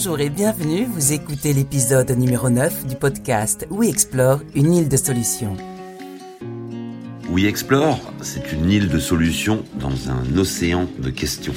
Bonjour et bienvenue, vous écoutez l'épisode numéro 9 du podcast We Explore, une île de solutions. We Explore, c'est une île de solutions dans un océan de questions.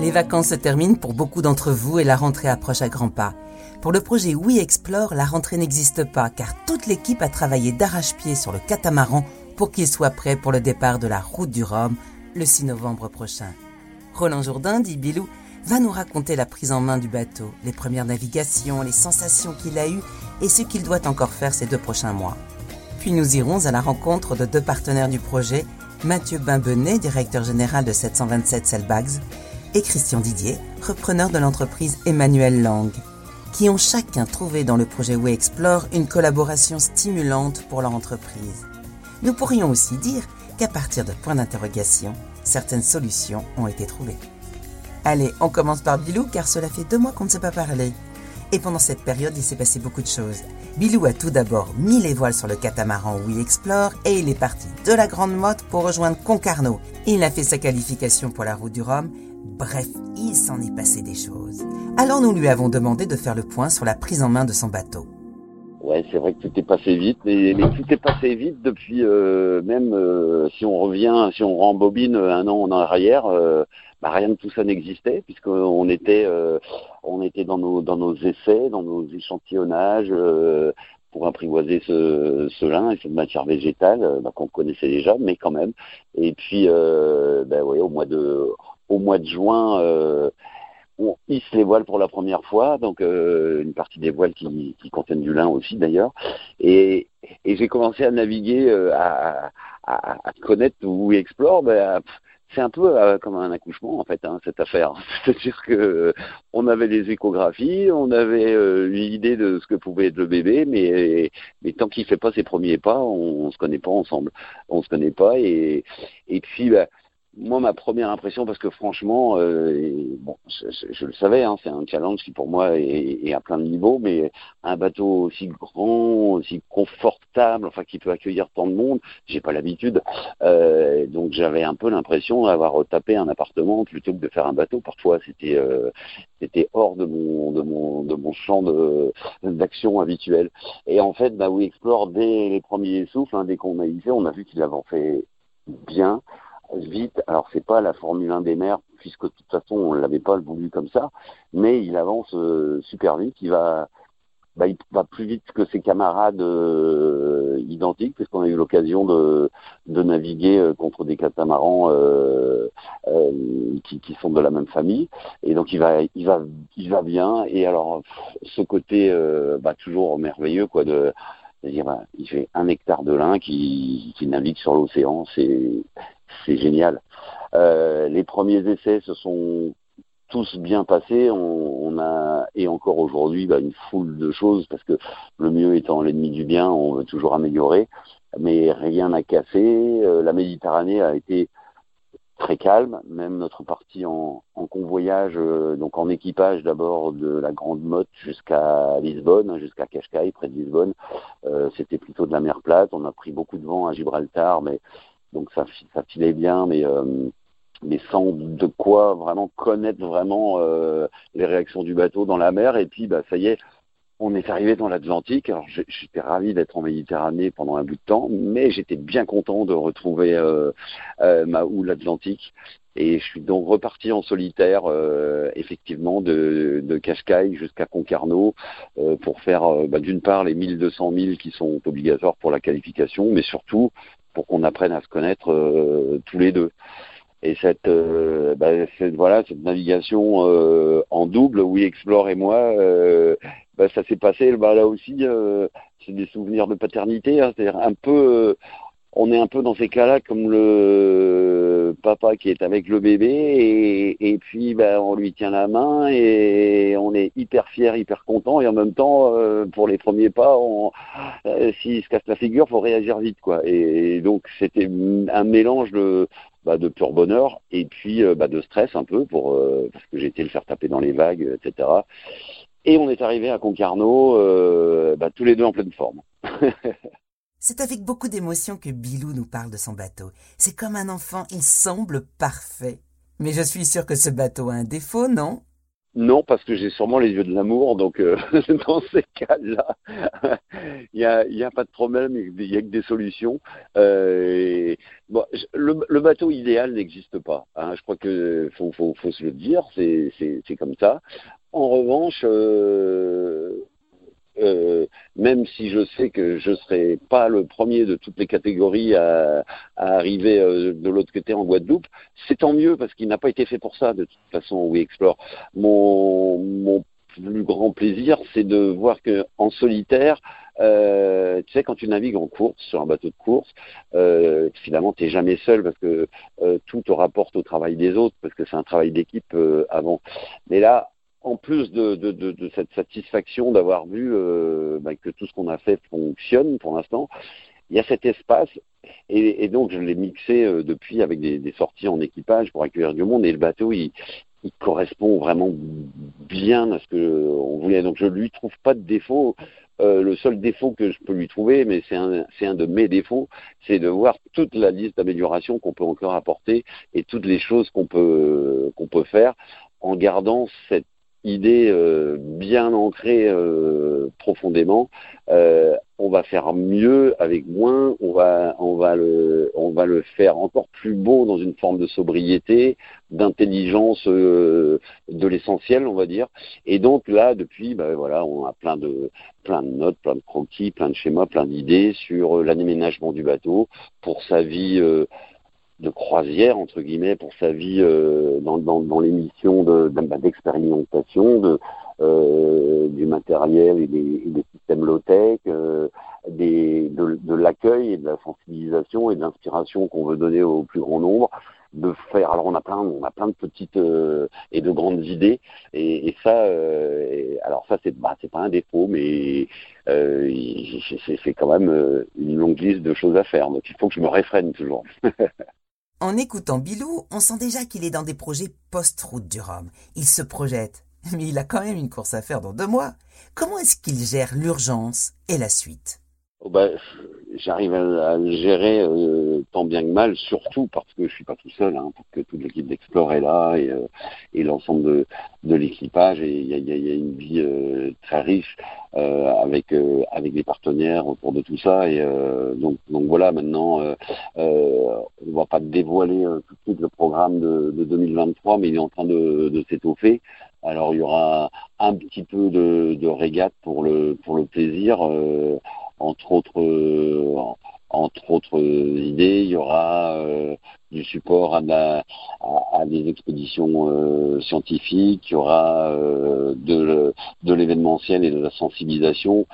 Les vacances se terminent pour beaucoup d'entre vous et la rentrée approche à grands pas. Pour le projet We Explore, la rentrée n'existe pas car toute l'équipe a travaillé d'arrache-pied sur le catamaran pour qu'il soit prêt pour le départ de la route du Rhum le 6 novembre prochain. Roland Jourdain, dit Bilou, va nous raconter la prise en main du bateau, les premières navigations, les sensations qu'il a eues et ce qu'il doit encore faire ces deux prochains mois. Puis nous irons à la rencontre de deux partenaires du projet, Mathieu Bimbenet, directeur général de 727 Sailbags, et Christian Didier, repreneur de l'entreprise Emmanuel Lang, qui ont chacun trouvé dans le projet We Explore une collaboration stimulante pour leur entreprise. Nous pourrions aussi dire qu'à partir de points d'interrogation, certaines solutions ont été trouvées. Allez, on commence par Bilou car cela fait deux mois qu'on ne s'est pas parlé. Et pendant cette période, il s'est passé beaucoup de choses. Bilou a tout d'abord mis les voiles sur le catamaran We Explore et il est parti de la Grande Motte pour rejoindre Concarneau. Il a fait sa qualification pour la route du Rhum Bref, il s'en est passé des choses. Alors nous lui avons demandé de faire le point sur la prise en main de son bateau. C'est vrai que tout est passé vite, mais, tout est passé vite depuis euh, même euh, si on revient, si on rembobine un an en arrière, euh, bah, rien de tout ça n'existait puisqu'on était, on était dans nos dans nos essais, dans nos échantillonnages pour apprivoiser ce, ce lin et cette matière végétale bah, qu'on connaissait déjà, mais quand même. Et puis, bah, ouais, au mois de au mois de juin, euh, on hisse les voiles pour la première fois, donc euh, une partie des voiles qui, contiennent du lin aussi d'ailleurs. Et, j'ai commencé à naviguer, euh, à, connaître ou explore. Ben, c'est un peu comme un accouchement en fait hein, cette affaire. C'est-à-dire que on avait des échographies, on avait une idée de ce que pouvait être le bébé, mais mais tant qu'il fait pas ses premiers pas, on, on se connaît pas ensemble, on se connaît pas et et puis ben, moi, ma première impression, parce que franchement, euh, bon, je, le savais, hein, c'est un challenge qui pour moi est, à plein de niveaux, mais un bateau aussi grand, aussi confortable, enfin qui peut accueillir tant de monde, j'ai pas l'habitude. Euh, donc j'avais un peu l'impression d'avoir tapé un appartement plutôt que de faire un bateau. Parfois, c'était euh, c'était hors de mon de mon de mon champ d'action habituel. Et en fait, bah oui, Explore dès les premiers souffles, hein, dès qu'on a initié, on a vu qu'il avait fait bien vite. Alors c'est pas la Formule 1 des mers, puisque de toute façon on l'avait pas voulu comme ça, mais il avance euh, super vite. Il va, bah, il va plus vite que ses camarades euh, identiques, puisqu'on a eu l'occasion de, naviguer euh, contre des catamarans qui, qui, sont de la même famille. Et donc il va, il va, il va bien. Et alors ce côté, bah, toujours merveilleux, quoi, de dire bah, il fait un hectare de lin qui, qui navigue sur l'océan, c'est c'est génial. Euh, les premiers essais se sont tous bien passés. On, a et encore aujourd'hui bah, une foule de choses parce que le mieux étant l'ennemi du bien, on veut toujours améliorer, mais rien n'a cassé. Euh, la Méditerranée a été très calme, même notre partie en, convoyage, euh, donc en équipage d'abord de la Grande Motte jusqu'à Lisbonne, jusqu'à Cascais, près de Lisbonne, c'était plutôt de la mer plate. On a pris beaucoup de vent à Gibraltar, mais donc ça, ça filait bien, mais euh, mais sans de quoi vraiment connaître vraiment euh, les réactions du bateau dans la mer. Et puis, bah, ça y est, on est arrivé dans l'Atlantique. Alors, j'étais ravi d'être en Méditerranée pendant un bout de temps, mais j'étais bien content de retrouver euh, ma ou l'Atlantique. Et je suis donc reparti en solitaire, effectivement, de, de jusqu'à Concarneau, pour faire, bah, d'une part, les 1200 milles qui sont obligatoires pour la qualification, mais surtout pour qu'on apprenne à se connaître euh, tous les deux. Et cette, euh, bah, voilà cette navigation euh, en double, oui Explore et moi, bah, ça s'est passé. Bah, là aussi, c'est des souvenirs de paternité, hein, c'est-à-dire un peu on est un peu dans ces cas-là comme le papa qui est avec le bébé et, puis ben, on lui tient la main et on est hyper fier, hyper content et en même temps euh, pour les premiers pas, euh, s'il se casse la figure, faut réagir vite quoi. Et, donc c'était un mélange de bah, de pur bonheur et puis euh, bah, de stress un peu pour parce que j'ai été le faire taper dans les vagues, etc. Et on est arrivé à Concarneau, bah, tous les deux en pleine forme. C'est avec beaucoup d'émotion que Bilou nous parle de son bateau. C'est comme un enfant, il semble parfait. Mais je suis sûr que ce bateau a un défaut, non? Non, parce que j'ai sûrement les yeux de l'amour, donc euh, dans ces cas-là, il n'y a, a, pas de problème, il n'y a que des solutions. Euh, le, bateau idéal n'existe pas. Hein, je crois que faut, se le dire, c'est comme ça. En revanche, euh, euh, même si je sais que je serai pas le premier de toutes les catégories à, arriver euh, de l'autre côté en Guadeloupe, c'est tant mieux parce qu'il n'a pas été fait pour ça de toute façon We Explore. Mon, mon plus grand plaisir, c'est de voir que en solitaire, euh, tu sais, quand tu navigues en course, sur un bateau de course, euh, finalement, tu jamais seul parce que euh, tout te rapporte au travail des autres, parce que c'est un travail d'équipe avant. Mais là, en plus de, cette satisfaction d'avoir vu euh, bah, que tout ce qu'on a fait fonctionne pour l'instant, il y a cet espace et, donc je l'ai mixé euh, depuis avec des, sorties en équipage pour accueillir du monde et le bateau il, correspond vraiment bien à ce que on voulait. Donc je lui trouve pas de défaut. Euh, le seul défaut que je peux lui trouver, mais c'est un, un de mes défauts, c'est de voir toute la liste d'améliorations qu'on peut encore apporter et toutes les choses qu'on peut qu'on peut faire en gardant cette idée euh, bien ancrée euh, profondément, euh, on va faire mieux avec moins, on va, on va le, on va le faire encore plus beau dans une forme de sobriété, d'intelligence de l'essentiel, on va dire. Et donc là, depuis, ben voilà, on a plein de, plein de notes, plein de croquis, plein de schémas, plein d'idées sur l'aménagement du bateau pour sa vie de croisière entre guillemets pour sa vie euh, dans, dans, dans l'émission bah, d'expérimentation de, euh, du matériel et des, des systèmes low-tech, euh, des, de, de l'accueil et de la sensibilisation et de l'inspiration qu'on veut donner au plus grand nombre de faire alors on a plein on a plein de petites euh, et de grandes idées et, et ça euh, alors ça c'est bah, c'est pas un défaut mais euh, c'est quand même une longue liste de choses à faire donc il faut que je me réfrène toujours En écoutant Bilou, on sent déjà qu'il est dans des projets post-route du Rhum. Il se projette, mais il a quand même une course à faire dans deux mois. Comment est-ce qu'il gère l'urgence et la suite? Oh bah, j'arrive à, le gérer euh, tant bien que mal, surtout parce que je suis pas tout seul, hein, parce que toute l'équipe d'Explore est là et, euh, et l'ensemble de, de l'équipage. Et il y a, y, a, y a, une vie euh, très riche avec avec des partenaires autour de tout ça. Et donc donc voilà, maintenant on va pas dévoiler tout de suite le programme de, de 2023, mais il est en train de, de s'étoffer. Alors il y aura un petit peu de, de régate pour le pour le plaisir entre autres euh, entre autres idées, il y aura euh, du support à, à, des expéditions euh, scientifiques, il y aura de, de l'événementiel et de la sensibilisation,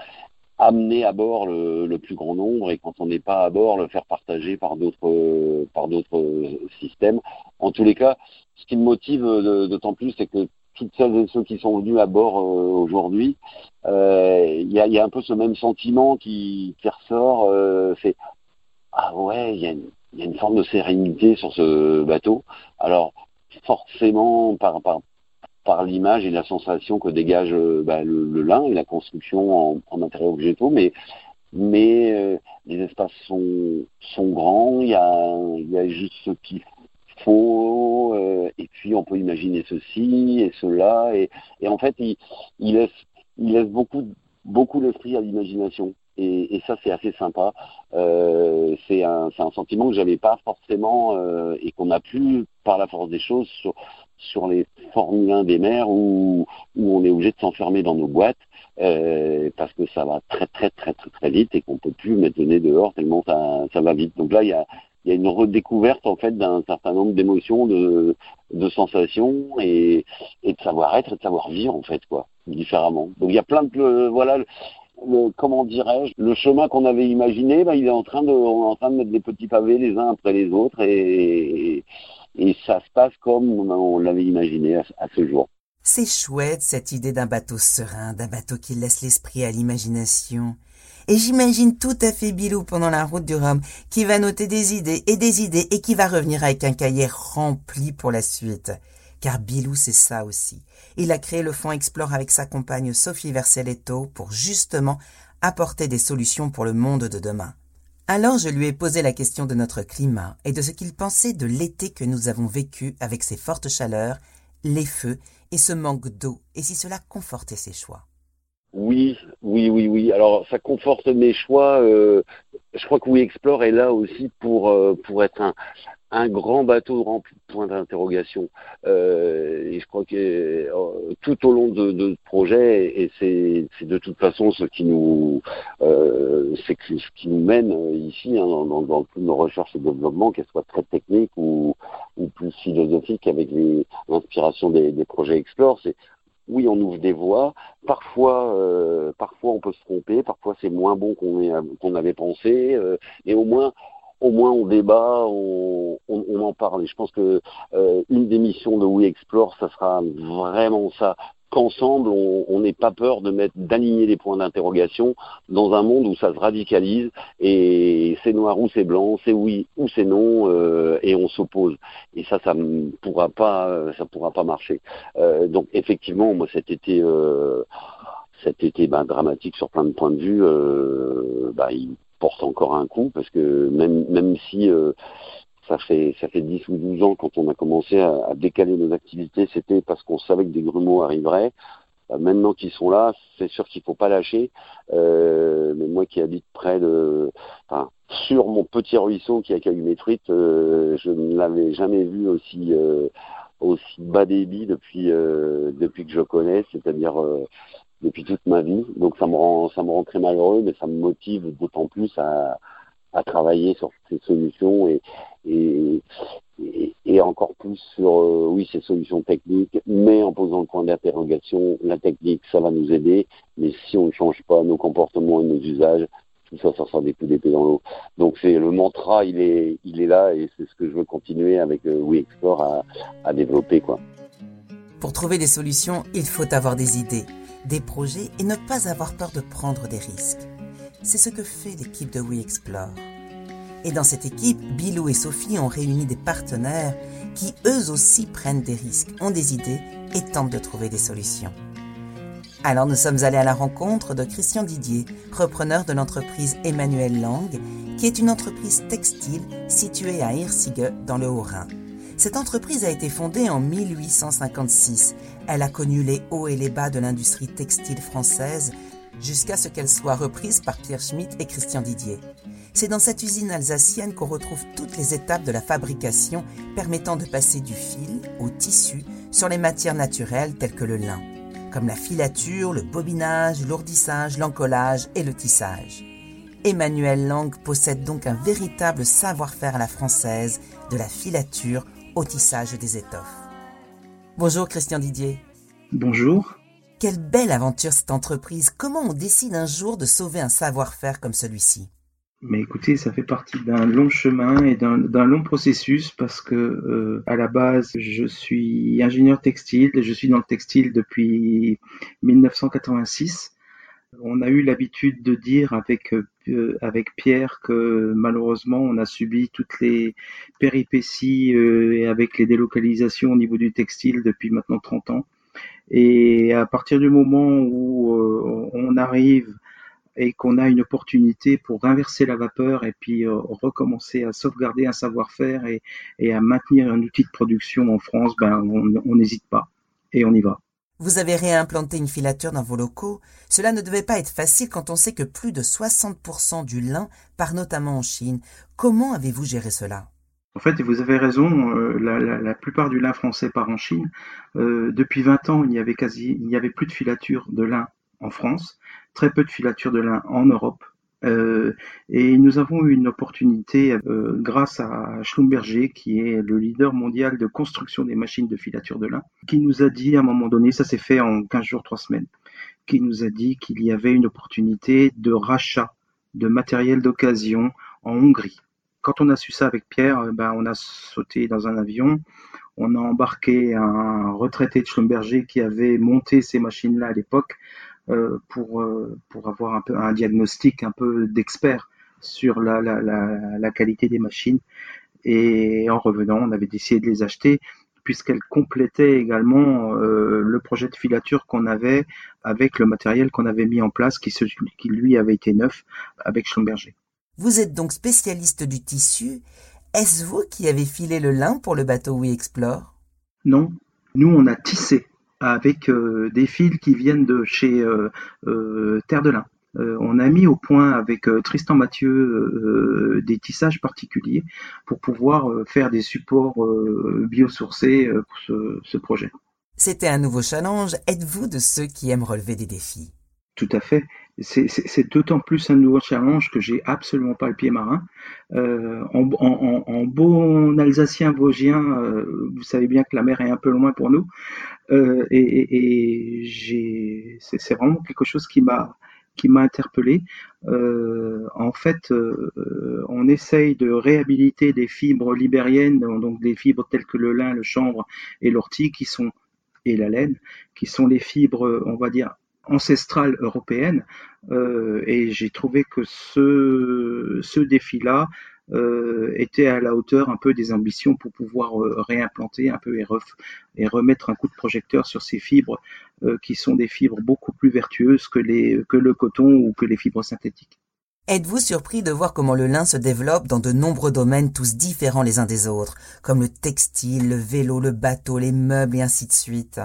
amener à bord le, plus grand nombre. Et quand on n'est pas à bord, le faire partager par d'autres par d'autres systèmes. En tous les cas, ce qui me motive d'autant plus, c'est que toutes celles et ceux qui sont venus à bord euh, aujourd'hui, euh, il y, a, un peu ce même sentiment qui, ressort. Euh, c'est ah ouais, il y, a une, forme de sérénité sur ce bateau. Alors forcément par, l'image et la sensation que dégage bah, le, le, lin et la construction en, en matériaux végétaux, mais les espaces sont grands. Il y a juste ce qui faux, euh, et puis on peut imaginer ceci et cela, et, et en fait, il, il, laisse, il laisse beaucoup, beaucoup l'esprit à l'imagination. Et, et, ça, c'est assez sympa. Euh, c'est un, un, sentiment que j'avais pas forcément euh, et qu'on a plus, par la force des choses, sur, sur les Formule 1 des mers où, où on est obligé de s'enfermer dans nos boîtes euh, parce que ça va très très très très très vite et qu'on peut plus mettre le nez dehors tellement ça, ça va vite. Donc là, il y a, il y a une redécouverte en fait d'un certain nombre d'émotions, de, sensations et, de savoir-être et de savoir-vivre en fait quoi, différemment. Donc il y a plein de voilà. Le, comment dirais-je, le chemin qu'on avait imaginé, bah, il est en train de, on est en train de mettre des petits pavés les uns après les autres et, ça se passe comme on l'avait imaginé à ce jour. C'est chouette cette idée d'un bateau serein, d'un bateau qui laisse l'esprit à l'imagination. Et j'imagine tout à fait Bilou pendant la route du Rhum, qui va noter des idées et des idées et qui va revenir avec un cahier rempli pour la suite. Car Bilou, c'est ça aussi. Il a créé le Fonds Explore avec sa compagne Sophie Verselletto pour justement apporter des solutions pour le monde de demain. Alors je lui ai posé la question de notre climat et de ce qu'il pensait de l'été que nous avons vécu avec ses fortes chaleurs, les feux et ce manque d'eau, et si cela confortait ses choix. Oui, oui, oui, oui. Alors ça conforte mes choix. Euh, je crois que We Explore est là aussi pour euh, pour être un, un grand bateau rempli de points d'interrogation. Euh, et je crois que euh, tout au long de, de ce projet, et c'est de toute façon ce qui nous, euh, ce qui nous mène ici hein, dans, dans, toutes nos recherches et développement, qu'elles soient très techniques ou, ou plus philosophiques avec l'inspiration des, des projets Explore, c'est oui, on ouvre des voies. Parfois, euh, parfois on peut se tromper. Parfois, c'est moins bon qu'on avait pensé. Euh, et au moins, au moins on débat, on, on, en parle. Et je pense que euh, une des missions de We Explore, ça sera vraiment ça qu'ensemble, on n'ait pas peur de mettre, d'aligner les points d'interrogation dans un monde où ça se radicalise et c'est noir ou c'est blanc, c'est oui ou c'est non, euh, et on s'oppose. Et ça, ça ne pourra pas, ça pourra pas marcher. Euh, donc effectivement, moi cet été, euh, cet été ben, dramatique sur plein de points de vue, euh, bah, il porte encore un coup parce que même même si euh, ça fait ça fait 10 ou 12 ans quand on a commencé à, décaler nos activités, c'était parce qu'on savait que des grumeaux arriveraient. Euh, maintenant qu'ils sont là, c'est sûr qu'il faut pas lâcher. Euh, mais moi qui habite près de, sur mon petit ruisseau qui accueille mes truites, euh, je ne l'avais jamais vu aussi aussi bas débit depuis depuis que je connais, c'est-à-dire depuis toute ma vie. Donc ça me rend ça me rend très malheureux, mais ça me motive d'autant plus à, à travailler sur ces solutions et, et, encore plus sur euh, oui ces solutions techniques, mais en posant le point d'interrogation, la technique ça va nous aider, mais si on ne change pas nos comportements et nos usages, tout ça, ça sera des coups d'épée dans l'eau. Donc c'est le mantra, il est, il est là et c'est ce que je veux continuer avec euh, We à, à développer quoi. Pour trouver des solutions, il faut avoir des idées des projets et ne pas avoir peur de prendre des risques. C'est ce que fait l'équipe de We Explore. Et dans cette équipe, Bilou et Sophie ont réuni des partenaires qui eux aussi prennent des risques, ont des idées et tentent de trouver des solutions. Alors nous sommes allés à la rencontre de Christian Didier, repreneur de l'entreprise Emmanuel Lang, qui est une entreprise textile située à Hirsigue dans le Haut-Rhin. Cette entreprise a été fondée en 1856. Elle a connu les hauts et les bas de l'industrie textile française jusqu'à ce qu'elle soit reprise par Pierre Schmitt et Christian Didier. C'est dans cette usine alsacienne qu'on retrouve toutes les étapes de la fabrication permettant de passer du fil au tissu sur les matières naturelles telles que le lin, comme la filature, le bobinage, l'ourdissage, l'encollage et le tissage. Emmanuel Lang possède donc un véritable savoir-faire à la française de la filature au tissage des étoffes. Bonjour Christian Didier. Bonjour. Quelle belle aventure cette entreprise. Comment on décide un jour de sauver un savoir-faire comme celui-ci? Mais écoutez, ça fait partie d'un long chemin et d'un long processus parce que euh, à la base, je suis ingénieur textile, je suis dans le textile depuis 1986 on a eu l'habitude de dire avec euh, avec Pierre que malheureusement on a subi toutes les péripéties euh, et avec les délocalisations au niveau du textile depuis maintenant 30 ans. Et à partir du moment où euh, on arrive et qu'on a une opportunité pour inverser la vapeur et puis recommencer à sauvegarder un savoir-faire et, et, à maintenir un outil de production en France, ben on n'hésite pas et on y va. Vous avez réimplanté une filature dans vos locaux. Cela ne devait pas être facile quand on sait que plus de 60% du lin part notamment en Chine. Comment avez-vous géré cela? En fait, vous avez raison, euh, la, plupart du lin français part en Chine. Euh, depuis 20 ans, il n'y avait quasi, il n'y avait plus de filature de lin en France, très peu de filature de lin en Europe. Euh, et nous avons eu une opportunité grâce à Schlumberger, qui est le leader mondial de construction des machines de filature de lin, qui nous a dit à un moment donné, ça s'est fait en 15 jours, 3 semaines, qui nous a dit qu'il y avait une opportunité de rachat de matériel d'occasion en Hongrie. Quand on a su ça avec Pierre, euh, ben, on a sauté dans un avion, on a embarqué un retraité de Schlumberger qui avait monté ces machines-là à l'époque euh, pour euh, pour avoir un diagnostic un peu d'expert sur la, qualité des machines. Et en revenant, on avait décidé de les acheter puisqu'elles complétaient également le projet de filature qu'on avait avec le matériel qu'on avait mis en place qui, qui lui avait été neuf avec Schlumberger. Vous êtes donc spécialiste du tissu. Est-ce vous qui avez filé le lin pour le bateau We Explore? Non, nous on a tissé avec euh, des fils qui viennent de chez euh, euh, Terre de Lin. on a mis au point avec Tristan Mathieu des tissages particuliers pour pouvoir faire des supports biosourcés pour ce, ce projet. C'était un nouveau challenge. Êtes-vous de ceux qui aiment relever des défis? Tout à fait. C'est d'autant plus un nouveau challenge que j'ai absolument pas le pied marin. Euh, en, bon alsacien vosgien, euh, vous savez bien que la mer est un peu loin pour nous. Euh, et, c'est vraiment quelque chose qui m'a qui m'a interpellé. En fait, on essaye de réhabiliter des fibres libériennes, donc des fibres telles que le lin, le chanvre et l'ortie, qui sont et la laine, qui sont les fibres, on va dire, ancestrales européennes. Euh, et j'ai trouvé que ce, ce défi-là euh, était à la hauteur un peu des ambitions pour pouvoir euh, réimplanter un peu et, et, remettre un coup de projecteur sur ces fibres qui sont des fibres beaucoup plus vertueuses que, les, que le coton ou que les fibres synthétiques. Êtes-vous surpris de voir comment le lin se développe dans de nombreux domaines tous différents les uns des autres, comme le textile, le vélo, le bateau, les meubles et ainsi de suite?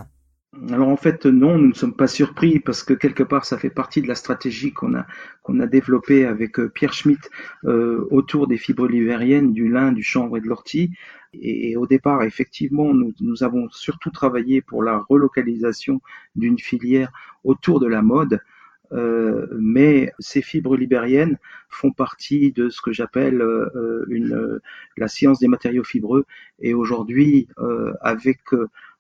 Alors en fait non, nous ne sommes pas surpris parce que quelque part ça fait partie de la stratégie qu'on a qu'on a développée avec euh, Pierre Schmitt euh, autour des fibres libériennes, du lin, du chanvre et de l'ortie. Et, au départ, effectivement, nous, nous avons surtout travaillé pour la relocalisation d'une filière autour de la mode. Euh, mais ces fibres libériennes font partie de ce que j'appelle euh, la science des matériaux fibreux. Et aujourd'hui, avec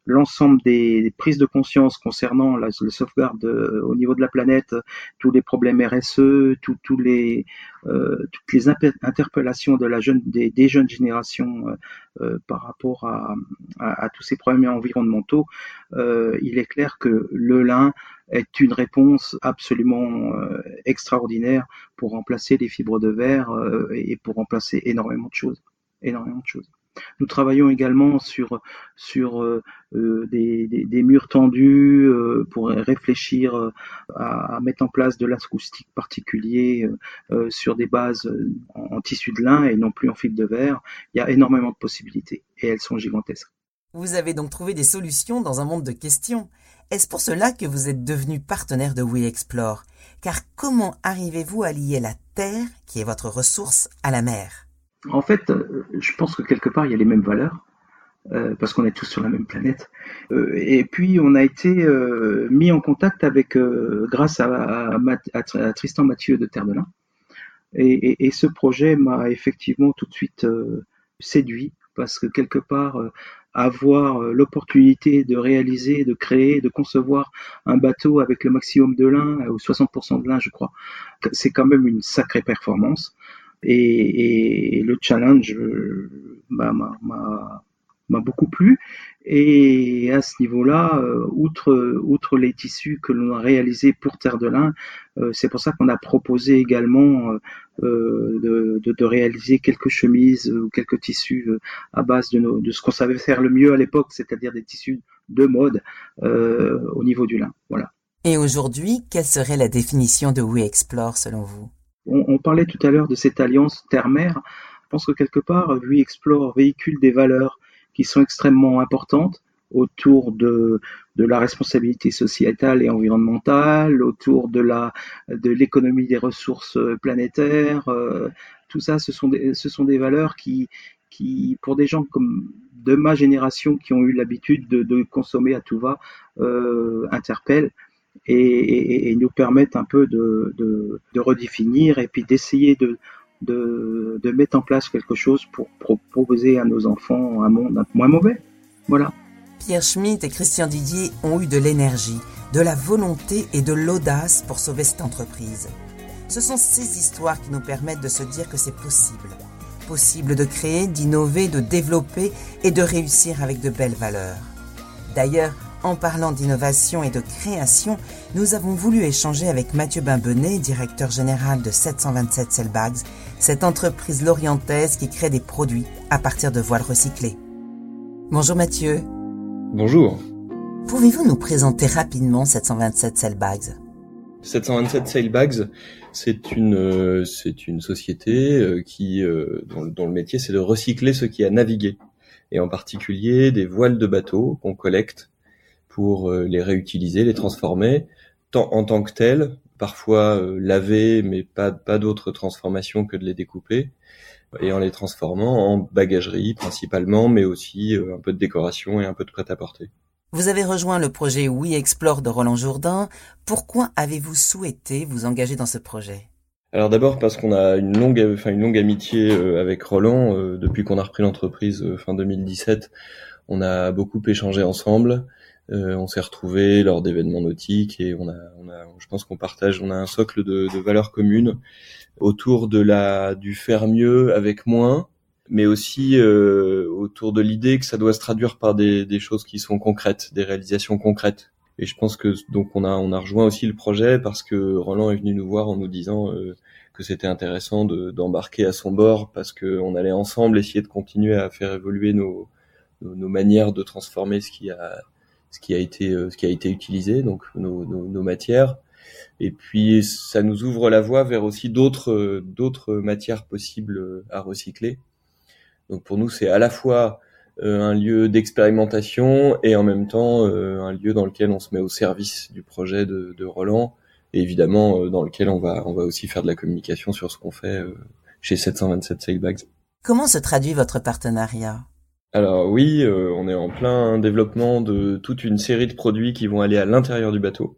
l'ensemble des prises de conscience concernant la, sauvegarde euh, au niveau de la planète, tous les problèmes RSE, les, euh, toutes les interpellations de la jeune, des, des jeunes générations euh, euh par rapport à, à, tous ces problèmes environnementaux, euh, il est clair que le lin est une réponse absolument extraordinaire pour remplacer les fibres de verre et pour remplacer énormément de choses, énormément de choses. Nous travaillons également sur, sur euh, euh, des, murs tendus euh, pour réfléchir à, mettre en place de l'acoustique particulier sur des bases en, tissu de lin et non plus en fil de verre. Il y a énormément de possibilités et elles sont gigantesques. Vous avez donc trouvé des solutions dans un monde de questions. Est-ce pour cela que vous êtes devenu partenaire de We Explore Car comment arrivez-vous à lier la terre, qui est votre ressource, à la mer? En fait, euh, je pense que quelque part, il y a les mêmes valeurs. Euh, parce qu'on est tous sur la même planète. Euh, et puis on a été mis en contact avec, grâce à, Tristan Mathieu de Terre de Lin. Et, ce projet m'a effectivement tout de suite séduit parce que quelque part avoir l'opportunité de réaliser, de créer, de concevoir un bateau avec le maximum de lin ou 60% de lin, je crois, c'est quand même une sacrée performance. Et, le challenge euh, m'a beaucoup plu. Et à ce niveau-là, euh, outre, les tissus que l'on a réalisés pour Terre de Lin, euh, c'est pour ça qu'on a proposé également de, réaliser quelques chemises ou quelques tissus à base de, de ce qu'on savait faire le mieux à l'époque, c'est-à-dire des tissus de mode au niveau du lin. Voilà. Et aujourd'hui, quelle serait la définition de We Explore selon vous? On, parlait tout à l'heure de cette alliance terre-mer. Je pense que quelque part, lui explore, véhicule des valeurs qui sont extrêmement importantes autour de, la responsabilité sociétale et environnementale, autour de la de l'économie des ressources planétaires. Euh, tout ça, ce sont des, ce sont des valeurs qui, qui, pour des gens comme de ma génération qui ont eu l'habitude de, de, consommer à tout va, euh, interpellent et, nous permettent un peu de, redéfinir et puis d'essayer de, mettre en place quelque chose pour, proposer à nos enfants un monde moins mauvais. Voilà. Pierre Schmitt et Christian Didier ont eu de l'énergie, de la volonté et de l'audace pour sauver cette entreprise. Ce sont ces histoires qui nous permettent de se dire que c'est possible. Possible de créer, d'innover, de développer et de réussir avec de belles valeurs. D'ailleurs, en parlant d'innovation et de création, nous avons voulu échanger avec Mathieu Bimbenet, directeur général de 727 Cellbags, cette entreprise lorientaise qui crée des produits à partir de voiles recyclées. Bonjour Mathieu. Bonjour. Pouvez-vous nous présenter rapidement 727 Cellbags? 727 Sailbags, c'est une euh, c'est une société euh, qui euh, dont, le métier c'est de recycler ce qui a navigué et en particulier des voiles de bateaux qu'on collecte pour les réutiliser, les transformer tant en tant que tels, parfois laver mais pas pas d'autres transformations que de les découper et en les transformant en bagagerie principalement mais aussi un peu de décoration et un peu de prêt-à-porter. Vous avez rejoint le projet We Explore de Roland Jourdain. Pourquoi avez-vous souhaité vous engager dans ce projet? Alors d'abord parce qu'on a une longue, enfin une longue amitié euh, avec Roland euh, depuis qu'on a repris l'entreprise euh, fin 2017. On a beaucoup échangé ensemble. On s'est retrouvés lors d'événements nautiques et on a, on a, je pense qu'on partage, on a un socle de, de valeurs communes autour de la du faire mieux avec moins mais aussi euh, autour de l'idée que ça doit se traduire par des, des, choses qui sont concrètes, des réalisations concrètes. Et je pense que donc on a on a rejoint aussi le projet parce que Roland est venu nous voir en nous disant euh, que c'était intéressant d'embarquer à son bord parce que on allait ensemble essayer de continuer à faire évoluer nos, nos, manières de transformer ce qui a ce qui a été euh, ce qui a été utilisé donc nos, nos, nos matières. Et puis ça nous ouvre la voie vers aussi d'autres d'autres matières possibles à recycler. Donc pour nous, c'est à la fois euh, un lieu d'expérimentation et en même temps euh, un lieu dans lequel on se met au service du projet de, de Roland et évidemment euh, dans lequel on va on va aussi faire de la communication sur ce qu'on fait chez 727 Sailbags. Comment se traduit votre partenariat? Alors oui, on est en plein développement de toute une série de produits qui vont aller à l'intérieur du bateau.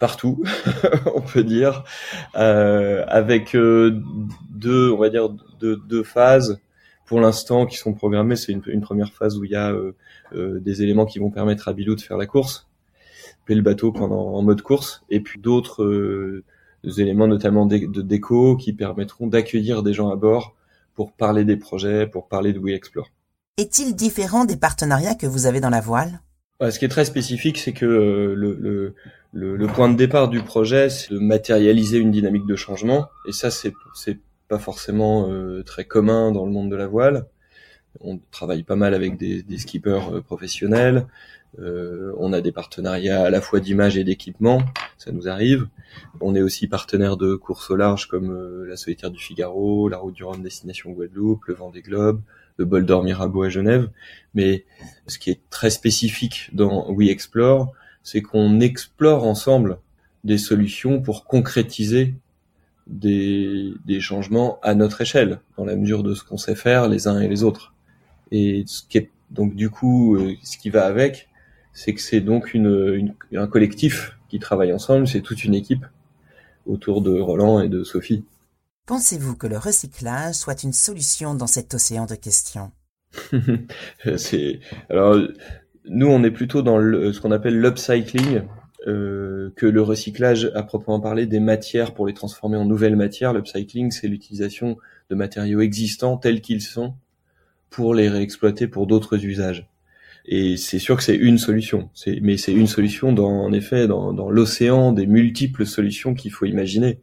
partout, on peut dire, avec deux, on va dire deux, phases pour l'instant qui sont programmés. C'est une, première phase où il y a euh, euh, des éléments qui vont permettre à Bilou de faire la course, payer le bateau pendant en mode course, et puis d'autres euh, éléments notamment de, déco qui permettront d'accueillir des gens à bord pour parler des projets, pour parler de We Explore. Est-il différent des partenariats que vous avez dans la voile? Ce qui est très spécifique, c'est que le, le, point de départ du projet, c'est de matérialiser une dynamique de changement, et ça, c'est pas forcément euh, très commun dans le monde de la voile. On travaille pas mal avec des, des skippers euh, professionnels. Euh, on a des partenariats à la fois d'image et d'équipement, ça nous arrive. On est aussi partenaire de courses au large comme la Solitaire du Figaro, la Route du Rhum destination Guadeloupe, le Vendée Globe, le Bol d'Or Mirabeau à Genève. Mais ce qui est très spécifique dans We Explore, c'est qu'on explore ensemble des solutions pour concrétiser des, des changements à notre échelle, dans la mesure de ce qu'on sait faire les uns et les autres. Et ce qui est donc du coup, euh, ce qui va avec, c'est que c'est donc une, un collectif qui travaille ensemble, c'est toute une équipe autour de Roland et de Sophie. Pensez-vous que le recyclage soit une solution dans cet océan de questions? C'est alors nous on est plutôt dans le, ce qu'on appelle l'upcycling, euh, que le recyclage à proprement parler des matières pour les transformer en nouvelles matières. L'upcycling, c'est l'utilisation de matériaux existants tels qu'ils sont pour les réexploiter pour d'autres usages. Et c'est sûr que c'est une solution, mais c'est une solution dans, en effet dans, dans l'océan des multiples solutions qu'il faut imaginer.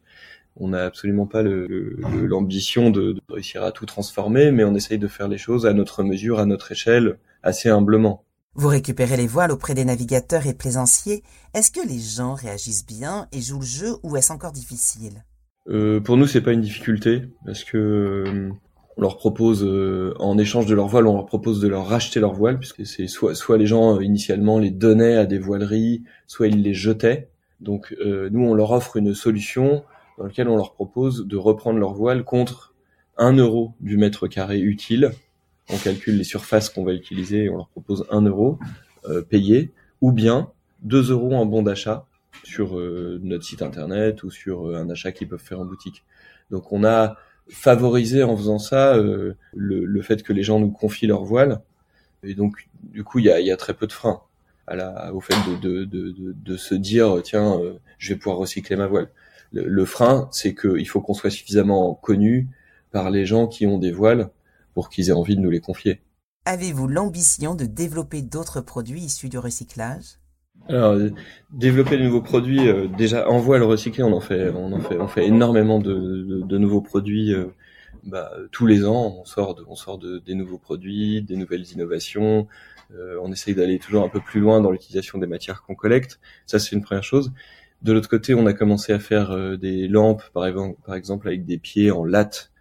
On n'a absolument pas l'ambition de, de réussir à tout transformer, mais on essaye de faire les choses à notre mesure, à notre échelle, assez humblement. Vous récupérez les voiles auprès des navigateurs et plaisanciers. Est-ce que les gens réagissent bien et jouent le jeu ou est-ce encore difficile? Euh, Pour nous, c'est pas une difficulté parce que euh, on leur propose, euh, en échange de leur voile, on leur propose de leur racheter leurs voiles puisque c'est soit, soit les gens initialement les donnaient à des voileries, soit ils les jetaient. Donc nous, on leur offre une solution dans laquelle on leur propose de reprendre leurs voiles contre un euro du mètre carré utile on calcule les surfaces qu'on va utiliser et on leur propose 1 euro euh, payé, ou bien 2 euros en bon d'achat sur euh, notre site internet ou sur euh, un achat qu'ils peuvent faire en boutique. Donc on a favorisé en faisant ça le, fait que les gens nous confient leur voile. Et donc du coup il y a, très peu de freins au fait de, se dire tiens je vais pouvoir recycler ma voile. Le, le frein c'est qu'il faut qu'on soit suffisamment connu par les gens qui ont des voiles pour qu'ils aient envie de nous les confier. Avez-vous l'ambition de développer d'autres produits issus du recyclage? Alors, développer de nouveaux produits, euh, déjà en voile recyclée, on en fait, on en fait, on fait énormément de, de, nouveaux produits. Euh, bah, tous les ans, on sort, de, on sort de, des nouveaux produits, des nouvelles innovations. Euh, on essaye d'aller toujours un peu plus loin dans l'utilisation des matières qu'on collecte. Ça, c'est une première chose. De l'autre côté, on a commencé à faire des lampes, par exemple, avec des pieds en latte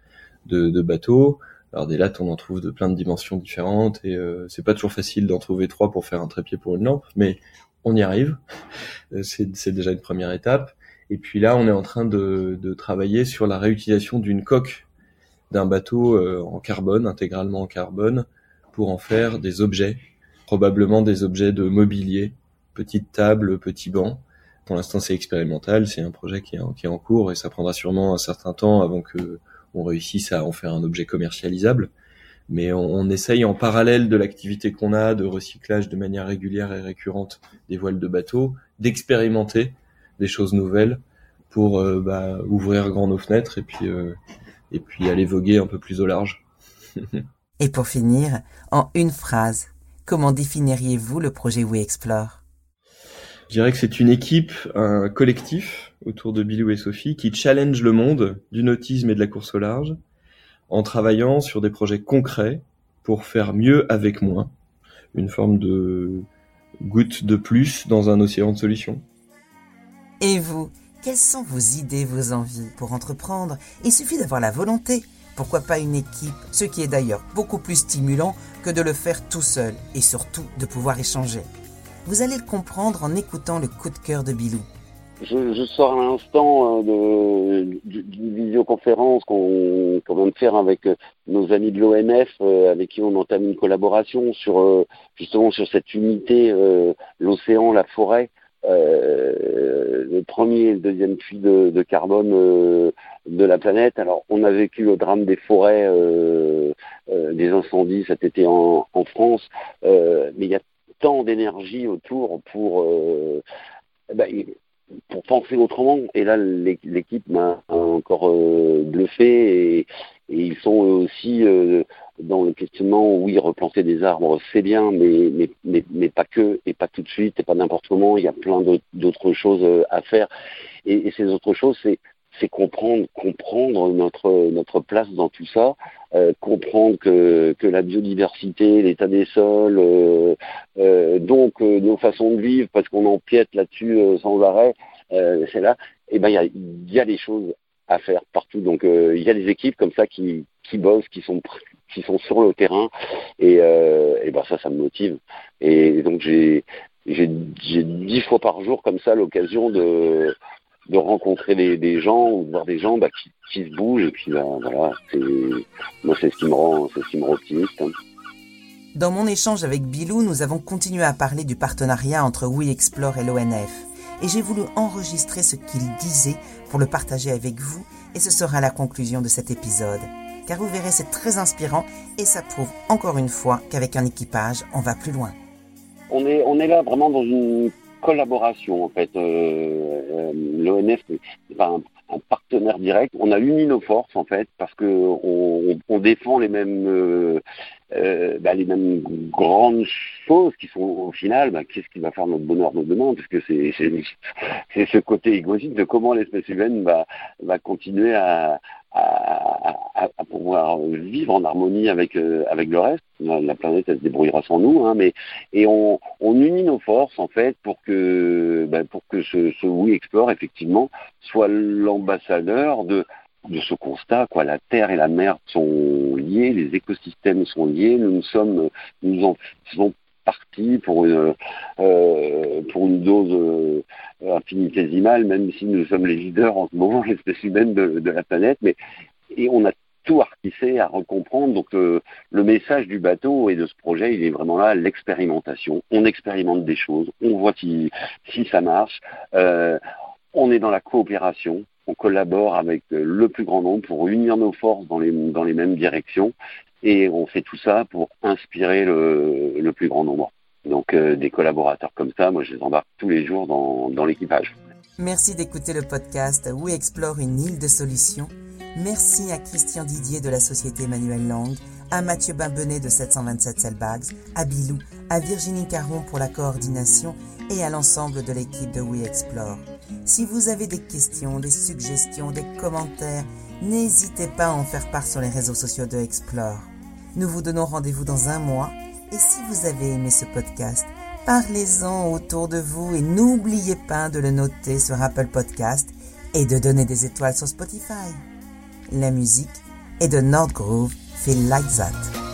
de, de bateau. Alors des lattes, on en trouve de plein de dimensions différentes et c'est pas toujours facile d'en trouver trois pour faire un trépied pour une lampe, mais on y arrive. c'est déjà une première étape. Et puis là, on est en train de, de travailler sur la réutilisation d'une coque d'un bateau en carbone, intégralement en carbone, pour en faire des objets, probablement des objets de mobilier, petites tables, petits bancs. Pour l'instant, c'est expérimental, c'est un projet qui est, en, cours et ça prendra sûrement un certain temps avant que on réussisse à en faire un objet commercialisable. Mais on, on essaye en parallèle de l'activité qu'on a de recyclage de manière régulière et récurrente des voiles de bateau, d'expérimenter des choses nouvelles pour euh, bah, ouvrir grand nos fenêtres et puis euh, et puis aller voguer un peu plus au large. Et pour finir, en une phrase, comment définiriez-vous le projet We Explore? Je dirais que c'est une équipe, un collectif autour de Bilou et Sophie qui challenge le monde du nautisme et de la course au large en travaillant sur des projets concrets pour faire mieux avec moins. Une forme de goutte de plus dans un océan de solutions. Et vous, quelles sont vos idées, vos envies pour entreprendre? Il suffit d'avoir la volonté pourquoi pas une équipe Ce qui est d'ailleurs beaucoup plus stimulant que de le faire tout seul et surtout de pouvoir échanger? Vous allez le comprendre en écoutant le coup de cœur de Bilou. Je, sors à l'instant euh, d'une visioconférence qu'on vient de faire avec euh, nos amis de l'ONF, euh, avec qui on entame une collaboration sur justement sur cette unité, l'océan, la forêt, le premier et le deuxième puits de carbone de la planète. Alors, on a vécu le drame des forêts, des incendies cet été en, en France, mais il y a tant d'énergie autour pour, eh ben, pour penser autrement. Et là, l'équipe m'a encore bluffé et, ils sont aussi dans le questionnement, oui, replanter des arbres, c'est bien, mais, mais, mais, mais, pas que, et pas tout de suite, et pas n'importe comment. Il y a plein d'autres choses à faire. Et, et ces autres choses, c'est c'est comprendre, comprendre notre notre place dans tout ça, euh, comprendre que, que la biodiversité, l'état des sols, euh, euh, donc nos façons de vivre, parce qu'on empiète là-dessus sans arrêt, c'est là. Et eh ben il y a, y a des choses à faire partout. Donc il y a des équipes comme ça qui qui bossent, qui sont qui sont sur le terrain, et, et ben ça, ça me motive. Et donc j'ai j'ai dix fois par jour comme ça l'occasion de de rencontrer des, gens ou de voir des gens bah, qui, qui, se bougent et puis bah, voilà c'est moi c'est ce qui me rend c'est ce qui me rend optimiste hein. Dans mon échange avec Bilou, nous avons continué à parler du partenariat entre We Explore et l'ONF. Et j'ai voulu enregistrer ce qu'il disait pour le partager avec vous, et ce sera la conclusion de cet épisode. Car vous verrez, c'est très inspirant, et ça prouve encore une fois qu'avec un équipage, on va plus loin. On est, on est là vraiment dans une collaboration en fait. Euh, euh L'ONF c'est un, partenaire direct. On a uni nos forces en fait parce que on, défend les mêmes euh, bah, les mêmes grandes choses qui sont au final, bah, qu'est-ce qui va faire notre bonheur de demain Parce que c'est c'est ce côté égoïste de comment l'espèce humaine va va continuer à, à, à, pouvoir vivre en harmonie avec euh, avec le reste. La, planète, elle se débrouillera sans nous, hein, mais et on, on unit nos forces en fait pour que bah, pour que ce, ce We Explore effectivement soit l'ambassadeur de de ce constat, quoi. La terre et la mer sont liées, les écosystèmes sont liés. Nous sommes, nous en faisons partie pour une euh, pour une dose euh, infinitésimale, même si nous sommes les leaders en ce moment, l'espèce humaine de, de, la planète. Mais et on a tout artissé à recomprendre. Donc euh, le message du bateau et de ce projet, il est vraiment là, l'expérimentation. On expérimente des choses, on voit si si ça marche. On est dans la coopération, on collabore avec le plus grand nombre pour unir nos forces dans les, dans les mêmes directions et on fait tout ça pour inspirer le, le plus grand nombre. Donc euh, des collaborateurs comme ça, moi je les embarque tous les jours dans, dans l'équipage. Merci d'écouter le podcast où explore une île de solutions. Merci à Christian Didier de la société Emmanuel Lang, à Mathieu Bimbenet de 727 Cellbags, à Bilou, à Virginie Caron pour la coordination et à l'ensemble de l'équipe de We Explore. Si vous avez des questions, des suggestions, des commentaires, n'hésitez pas à en faire part sur les réseaux sociaux de Explore. Nous vous donnons rendez-vous dans un mois et si vous avez aimé ce podcast, parlez-en autour de vous et n'oubliez pas de le noter sur Apple Podcast et de donner des étoiles sur Spotify. La musique est de Nordgrove, Feel Like That.